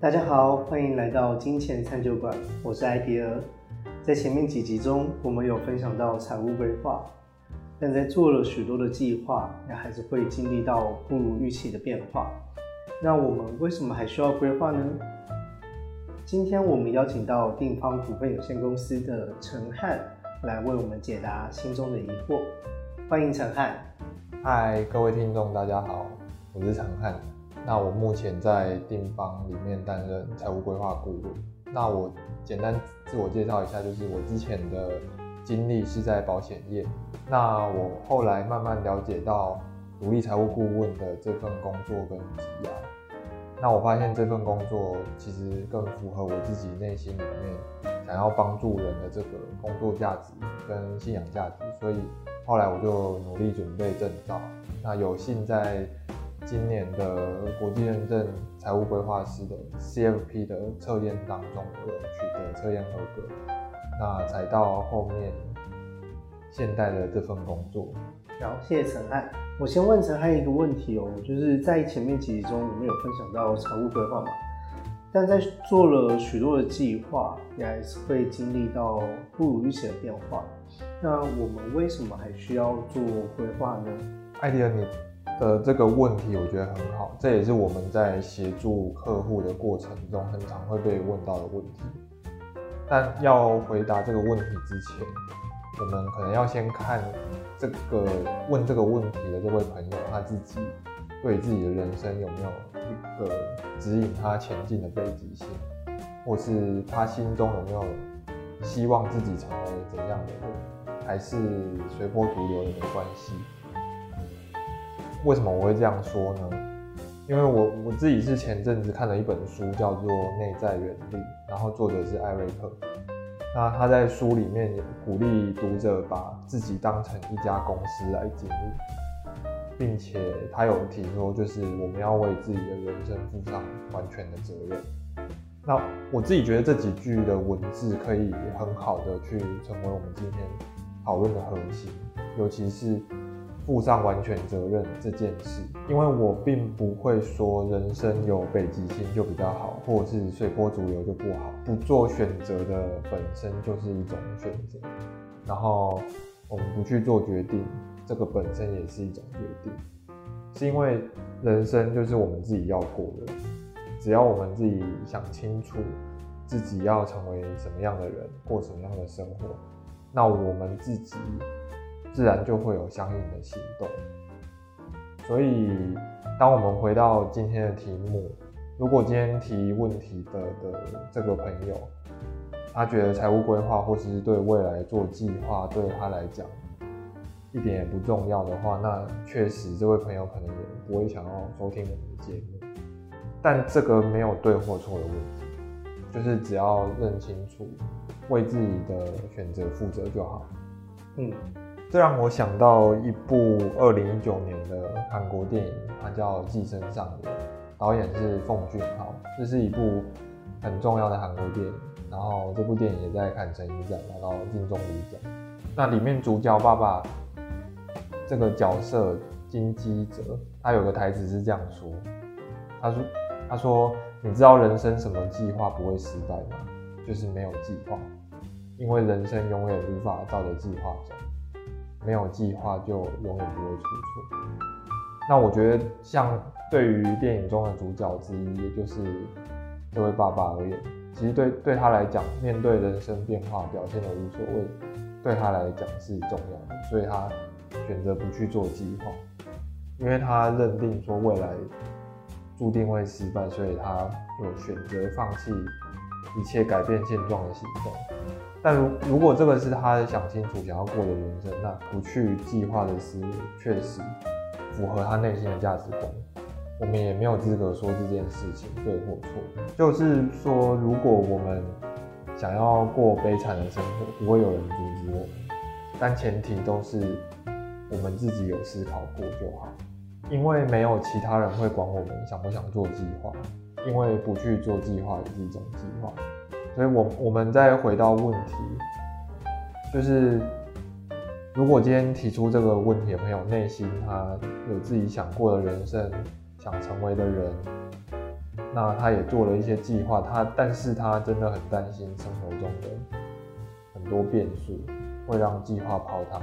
大家好，欢迎来到金钱餐酒馆，我是艾迪尔。在前面几集中，我们有分享到财务规划，但在做了许多的计划，也还是会经历到不如预期的变化。那我们为什么还需要规划呢？今天我们邀请到定方股份有限公司的陈汉来为我们解答心中的疑惑。欢迎陈汉。嗨，各位听众，大家好，我是陈汉。那我目前在定方里面担任财务规划顾问。那我简单自我介绍一下，就是我之前的经历是在保险业。那我后来慢慢了解到独立财务顾问的这份工作跟职业。那我发现这份工作其实更符合我自己内心里面想要帮助人的这个工作价值跟信仰价值，所以后来我就努力准备证照。那有幸在今年的国际认证财务规划师的 CFP 的测验当中，我有取得测验合格，那才到后面现代的这份工作。好，谢谢陈汉。我先问陈汉一个问题哦，就是在前面几集中，我们有分享到财务规划嘛？但在做了许多的计划，也还是会经历到不如预期的变化。那我们为什么还需要做规划呢？艾迪尔，你的这个问题我觉得很好，这也是我们在协助客户的过程中很常会被问到的问题。但要回答这个问题之前，我们可能要先看这个问这个问题的这位朋友他自己对自己的人生有没有一个指引他前进的北极星，或是他心中有没有希望自己成为怎样的人，还是随波逐流也没关系。为什么我会这样说呢？因为我我自己是前阵子看了一本书，叫做《内在原力》，然后作者是艾瑞克。那他在书里面鼓励读者把自己当成一家公司来经营，并且他有提说，就是我们要为自己的人生负上完全的责任。那我自己觉得这几句的文字可以很好的去成为我们今天讨论的核心，尤其是负上完全责任这件事，因为我并不会说人生有北极星就比较好，或者是随波逐流就不好。不做选择的本身就是一种选择，然后我们不去做决定，这个本身也是一种决定。是因为人生就是我们自己要过的，只要我们自己想清楚自己要成为什么样的人，过什么样的生活，那我们自己自然就会有相应的行动。所以，当我们回到今天的题目。如果今天提问题的的这个朋友，他觉得财务规划或是对未来做计划对他来讲一点也不重要的话，那确实这位朋友可能也不会想要收听我们的节目。但这个没有对或错的问题，就是只要认清楚，为自己的选择负责就好。嗯，这让我想到一部二零一九年的韩国电影，它叫《寄生上流》。导演是奉俊昊，这是一部很重要的韩国电影。然后这部电影也在坎城影展拿到金棕榈奖。那里面主角爸爸这个角色金基哲，他有个台词是这样说：他说，他说，你知道人生什么计划不会失败吗？就是没有计划，因为人生永远无法照着计划走，没有计划就永远不会出错。那我觉得像。对于电影中的主角之一，也就是这位爸爸而言，其实对对他来讲，面对人生变化，表现的无所谓，对他来讲是重要的，所以他选择不去做计划，因为他认定说未来注定会失败，所以他有选择放弃一切改变现状的行动。但如如果这个是他想清楚想要过的人生，那不去计划的思路确实符合他内心的价值观。我们也没有资格说这件事情对或错。就是说，如果我们想要过悲惨的生活，不会有人阻止我们。但前提都是我们自己有思考过就好。因为没有其他人会管我们想不想做计划。因为不去做计划也是一种计划。所以，我我们再回到问题，就是如果今天提出这个问题的朋友，内心他有自己想过的人生。想成为的人，那他也做了一些计划，他但是他真的很担心生活中的很多变数会让计划泡汤，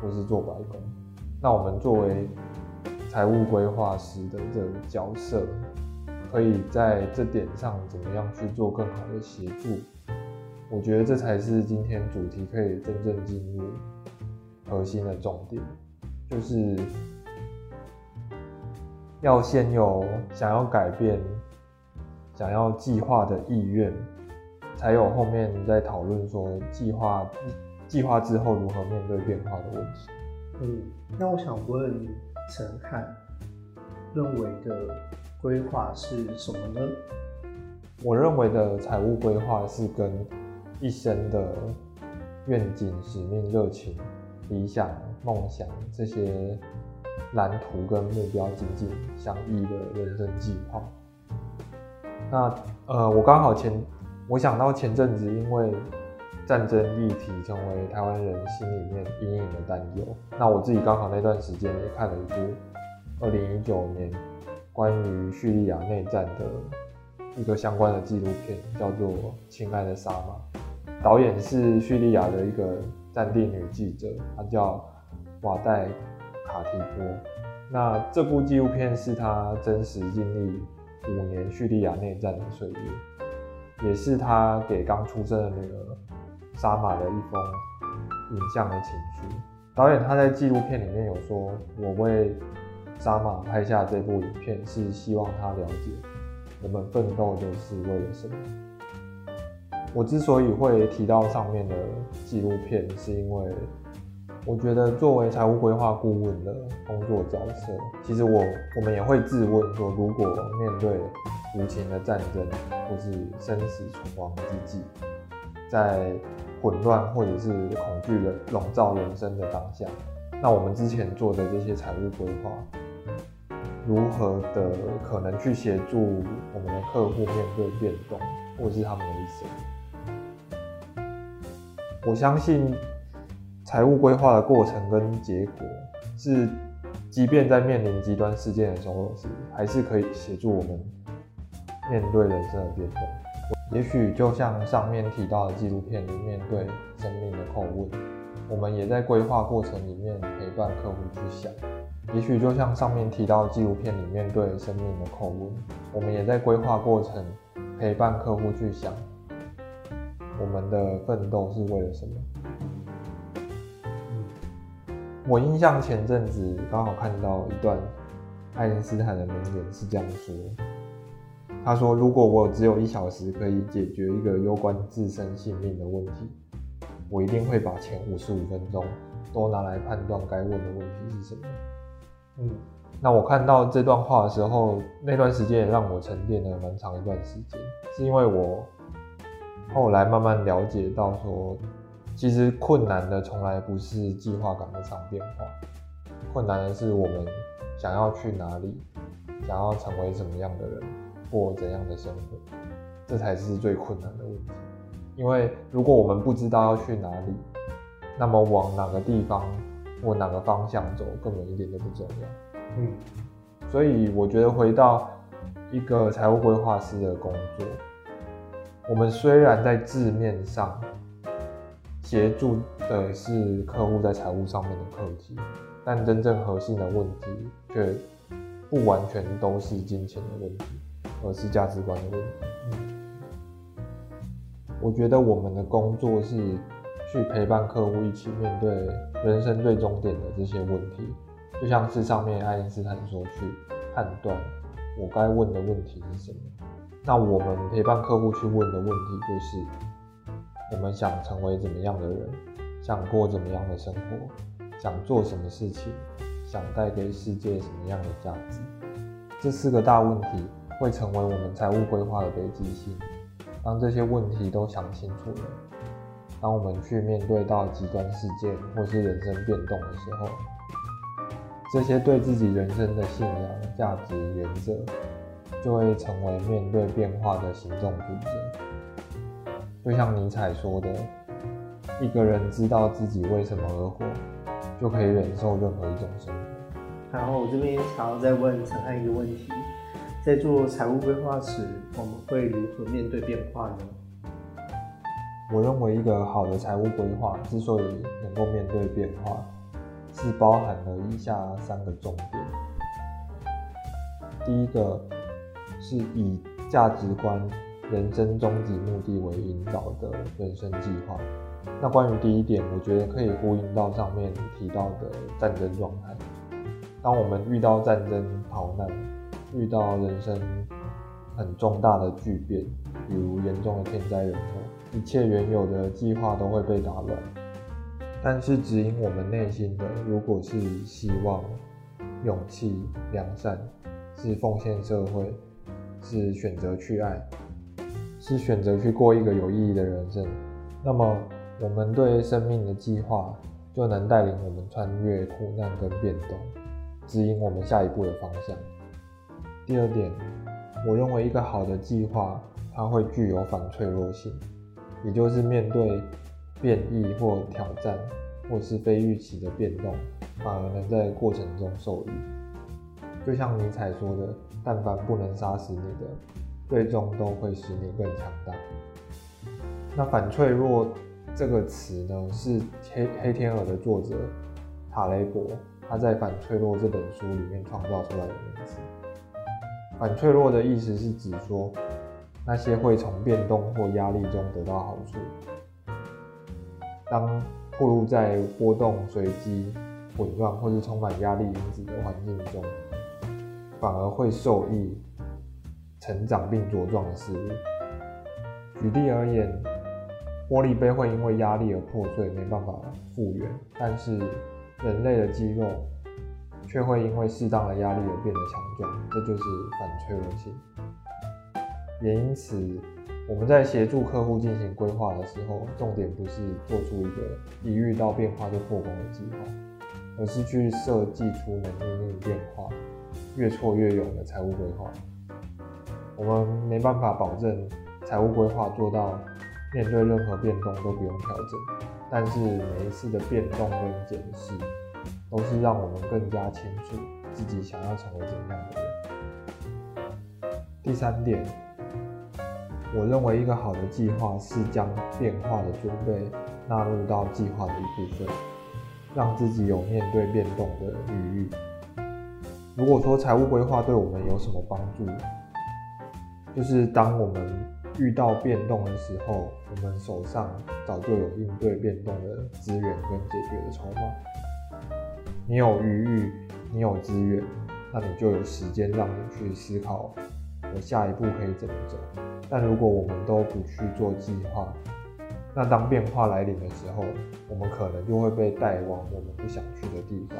或是做白工。那我们作为财务规划师的这个角色，可以在这点上怎么样去做更好的协助？我觉得这才是今天主题可以真正进入核心的重点，就是要先有想要改变、想要计划的意愿，才有后面在讨论说计划计划之后如何面对变化的问题。嗯，那我想问陈汉，认为的规划是什么呢？我认为的财务规划是跟一生的愿景、使命、热情、理想、梦想这些蓝图跟目标紧紧相依的人生计划。那呃，我刚好前我想到前阵子因为战争议题成为台湾人心里面隐隐的担忧。那我自己刚好那段时间也看了一部二零一九年关于叙利亚内战的一个相关的纪录片，叫做《亲爱的沙马》。导演是叙利亚的一个战地女记者，她叫瓦代卡提波。那这部纪录片是她真实经历五年叙利亚内战的岁月，也是她给刚出生的女儿沙马的一封影像的情书。导演他在纪录片里面有说：“我为沙马拍下这部影片，是希望他了解我们奋斗都是为了什么。”我之所以会提到上面的纪录片，是因为我觉得作为财务规划顾问的工作角色，其实我我们也会自问说，如果面对无情的战争或是生死存亡之际，在混乱或者是恐惧的笼罩人生的当下，那我们之前做的这些财务规划，如何的可能去协助我们的客户面对变动，或是他们的一生？我相信财务规划的过程跟结果是，即便在面临极端事件的时候，是还是可以协助我们面对人生的变动。也许就像上面提到的纪录片里面对生命的叩问，我们也在规划过程里面陪伴客户去想。也许就像上面提到纪录片里面对生命的叩问，我们也在规划过程陪伴客户去想。我们的奋斗是为了什么？我印象前阵子刚好看到一段爱因斯坦的名言，是这样说：他说，如果我只有一小时可以解决一个攸关自身性命的问题，我一定会把前五十五分钟都拿来判断该问的问题是什么。嗯，那我看到这段话的时候，那段时间也让我沉淀了蛮长一段时间，是因为我。后来慢慢了解到，说其实困难的从来不是计划赶不上变化，困难的是我们想要去哪里，想要成为什么样的人，过怎样的生活，这才是最困难的问题。因为如果我们不知道要去哪里，那么往哪个地方或哪个方向走，根本一点都不重要。嗯，所以我觉得回到一个财务规划师的工作。我们虽然在字面上协助的是客户在财务上面的课题，但真正核心的问题却不完全都是金钱的问题，而是价值观的问题。我觉得我们的工作是去陪伴客户一起面对人生最终点的这些问题，就像是上面爱因斯坦说，去判断我该问的问题是什么。那我们陪伴客户去问的问题就是：我们想成为怎么样的人，想过怎么样的生活，想做什么事情，想带给世界什么样的价值？这四个大问题会成为我们财务规划的北极星。当这些问题都想清楚了，当我们去面对到极端事件或是人生变动的时候，这些对自己人生的信仰、价值、原则。就会成为面对变化的行动准则。就像尼采说的：“一个人知道自己为什么而活，就可以忍受任何一种生活。”然后我这边想要再问陈汉一个问题，在做财务规划时，我们会如何面对变化呢？我认为一个好的财务规划之所以能够面对变化，是包含了以下三个重点。第一个是以价值观、人生终极目的为引导的人生计划。那关于第一点，我觉得可以呼应到上面提到的战争状态。当我们遇到战争、逃难，遇到人生很重大的巨变，比如严重的天灾人祸，一切原有的计划都会被打乱。但是指引我们内心的，如果是希望、勇气、良善，是奉献社会，是选择去爱，是选择去过一个有意义的人生，那么我们对生命的计划就能带领我们穿越苦难跟变动，指引我们下一步的方向。第二点，我认为一个好的计划，它会具有反脆弱性，也就是面对。变异或挑战，或是非预期的变动，反而能在过程中受益。就像尼采说的：“但凡不能杀死你的，最终都会使你更强大。”那反脆弱这个词呢，是黑黑天鹅的作者塔雷伯他在《反脆弱》这本书里面创造出来的名词。反脆弱的意思是指说，那些会从变动或压力中得到好处。当暴露在波动、随机、混乱或是充满压力因子的环境中，反而会受益、成长并茁壮的事物。举例而言，玻璃杯会因为压力而破碎，没办法复原；但是人类的肌肉却会因为适当的压力而变得强壮，这就是反脆弱性。也因此。我们在协助客户进行规划的时候，重点不是做出一个一遇到变化就破功的计划，而是去设计出能应对变化、越挫越勇的财务规划。我们没办法保证财务规划做到面对任何变动都不用调整，但是每一次的变动跟检视，都是让我们更加清楚自己想要成为怎样的人。第三点。我认为一个好的计划是将变化的准备纳入到计划的一部分，让自己有面对变动的余裕。如果说财务规划对我们有什么帮助，就是当我们遇到变动的时候，我们手上早就有应对变动的资源跟解决的筹码。你有余裕，你有资源，那你就有时间让你去思考，我下一步可以怎么走。但如果我们都不去做计划，那当变化来临的时候，我们可能就会被带往我们不想去的地方。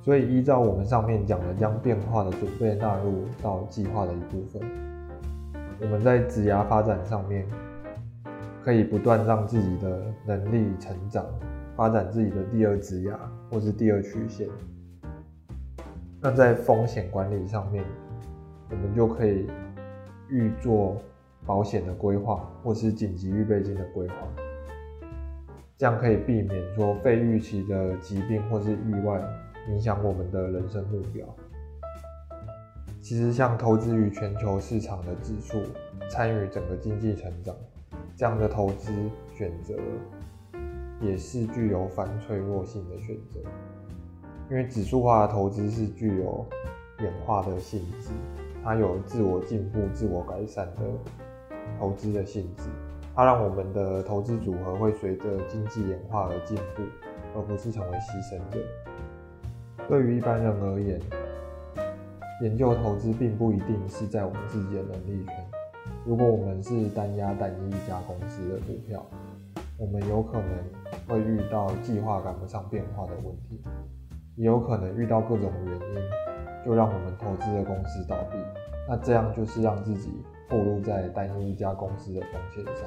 所以，依照我们上面讲的，将变化的准备纳入到计划的一部分，我们在职涯发展上面，可以不断让自己的能力成长，发展自己的第二职涯或是第二曲线。那在风险管理上面，我们就可以。预做保险的规划，或是紧急预备金的规划，这样可以避免说非预期的疾病或是意外影响我们的人生目标。其实，像投资于全球市场的指数，参与整个经济成长，这样的投资选择，也是具有反脆弱性的选择，因为指数化的投资是具有演化的性质。它有自我进步、自我改善的投资的性质，它让我们的投资组合会随着经济演化而进步，而不是成为牺牲者。对于一般人而言，研究投资并不一定是在我们自己的能力圈。如果我们是单压单一一家公司的股票，我们有可能会遇到计划赶不上变化的问题，也有可能遇到各种原因。就让我们投资的公司倒闭，那这样就是让自己暴露在单一一家公司的风险上，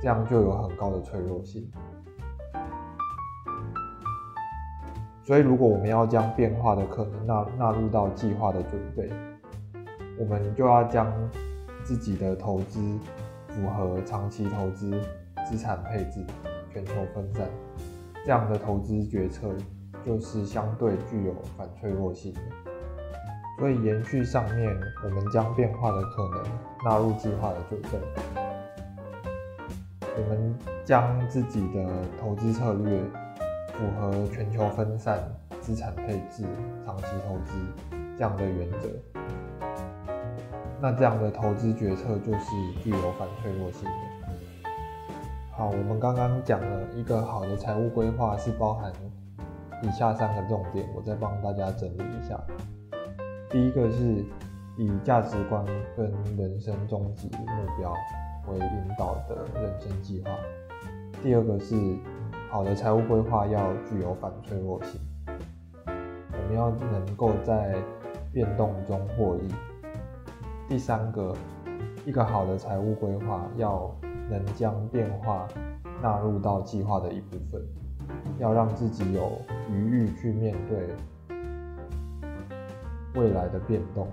这样就有很高的脆弱性。所以，如果我们要将变化的可能纳纳入到计划的准备，我们就要将自己的投资符合长期投资、资产配置、全球分散这样的投资决策，就是相对具有反脆弱性的。所以延续上面，我们将变化的可能纳入计划的准备。我们将自己的投资策略符合全球分散资产配置、长期投资这样的原则。那这样的投资决策就是具有反脆弱性的。好，我们刚刚讲了一个好的财务规划是包含以下三个重点，我再帮大家整理一下。第一个是以价值观跟人生终极目标为引导的人生计划。第二个是好的财务规划要具有反脆弱性，我们要能够在变动中获益。第三个，一个好的财务规划要能将变化纳入到计划的一部分，要让自己有余裕去面对。未来的变动。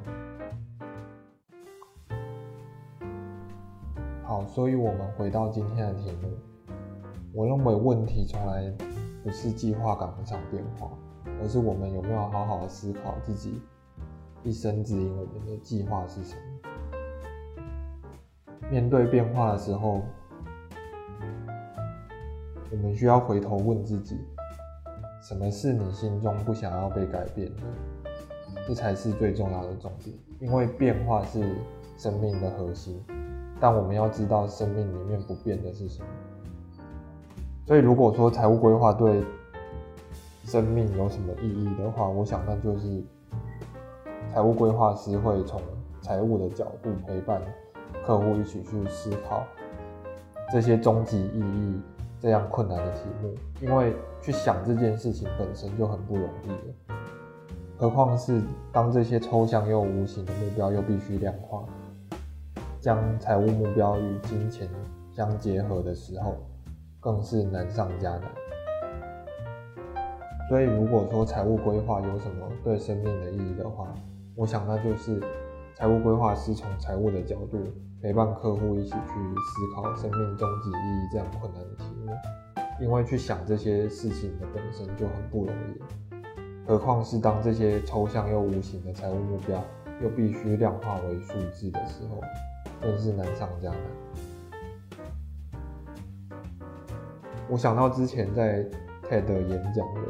好，所以我们回到今天的题目。我认为问题从来不是计划赶不上变化，而是我们有没有好好思考自己一生指引我们的计划是什么。面对变化的时候，我们需要回头问自己：什么是你心中不想要被改变的？这才是最重要的重点，因为变化是生命的核心，但我们要知道生命里面不变的是什么。所以，如果说财务规划对生命有什么意义的话，我想那就是财务规划师会从财务的角度陪伴客户一起去思考这些终极意义这样困难的题目，因为去想这件事情本身就很不容易了。何况是当这些抽象又无形的目标又必须量化，将财务目标与金钱相结合的时候，更是难上加难。所以，如果说财务规划有什么对生命的意义的话，我想那就是财务规划师从财务的角度陪伴客户一起去思考生命终极意义这样困难的题目，因为去想这些事情的本身就很不容易。何况是当这些抽象又无形的财务目标又必须量化为数字的时候，更是难上加难。我想到之前在 TED 演讲的，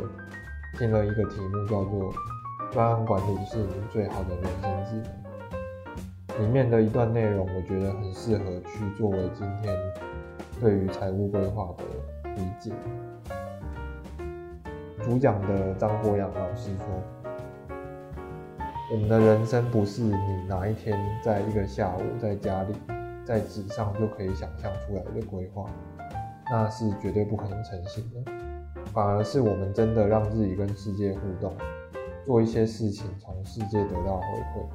听了一个题目叫做“专案管理是你最好的人生技能”，里面的一段内容，我觉得很适合去作为今天对于财务规划的理解。主讲的张国阳老师说：“我们的人生不是你哪一天在一个下午在家里在纸上就可以想象出来的规划，那是绝对不可能成型的。反而是我们真的让自己跟世界互动，做一些事情，从世界得到回馈，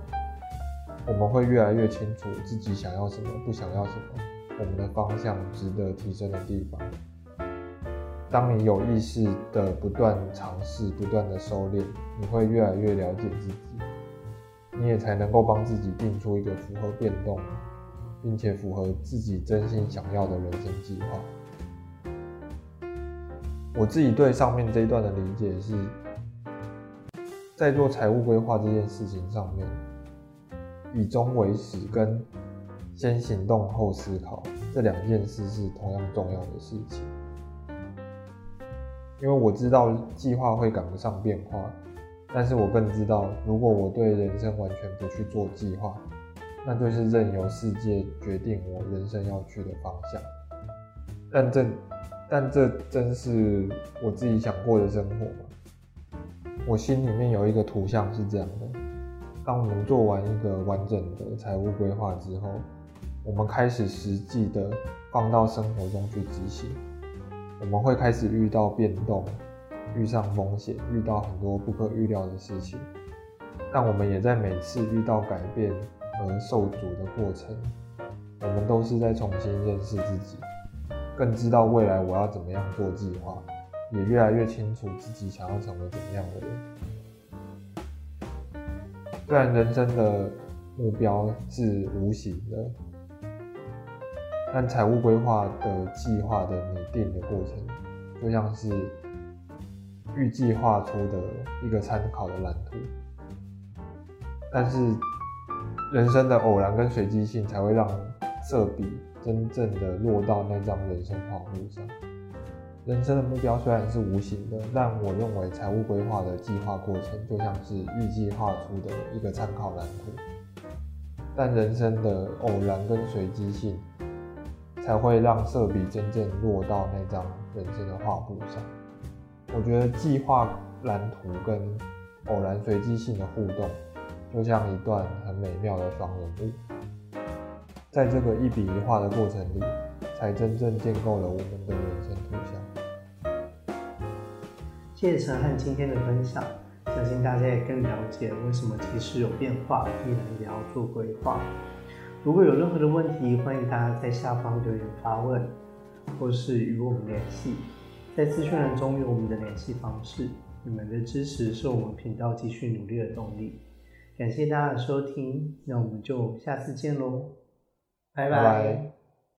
我们会越来越清楚自己想要什么，不想要什么，我们的方向值得提升的地方。”当你有意识的不断尝试、不断的收敛，你会越来越了解自己，你也才能够帮自己定出一个符合变动，并且符合自己真心想要的人生计划。我自己对上面这一段的理解是，在做财务规划这件事情上面，以终为始跟先行动后思考这两件事是同样重要的事情。因为我知道计划会赶不上变化，但是我更知道，如果我对人生完全不去做计划，那就是任由世界决定我人生要去的方向。但这，但这真是我自己想过的生活吗？我心里面有一个图像是这样的：当我们做完一个完整的财务规划之后，我们开始实际的放到生活中去执行。我们会开始遇到变动，遇上风险，遇到很多不可预料的事情。但我们也在每次遇到改变而受阻的过程，我们都是在重新认识自己，更知道未来我要怎么样做计划，也越来越清楚自己想要成为怎么样的人。虽然人生的目标是无形的。但财务规划的计划的拟定的过程，就像是预计划出的一个参考的蓝图。但是人生的偶然跟随机性才会让色笔真正的落到那张人生画布上。人生的目标虽然是无形的，但我认为财务规划的计划过程就像是预计画出的一个参考蓝图。但人生的偶然跟随机性，才会让色笔真正落到那张人生的画布上。我觉得计划蓝图跟偶然随机性的互动，就像一段很美妙的双人舞，在这个一笔一画的过程里，才真正建构了我们的人生图像。谢谢陈汉今天的分享，相信大家也更了解为什么即使有变化，依然也要做规划。如果有任何的问题，欢迎大家在下方留言发问，或是与我们联系。在资讯栏中有我们的联系方式。你们的支持是我们频道继续努力的动力。感谢大家的收听，那我们就下次见喽，拜拜。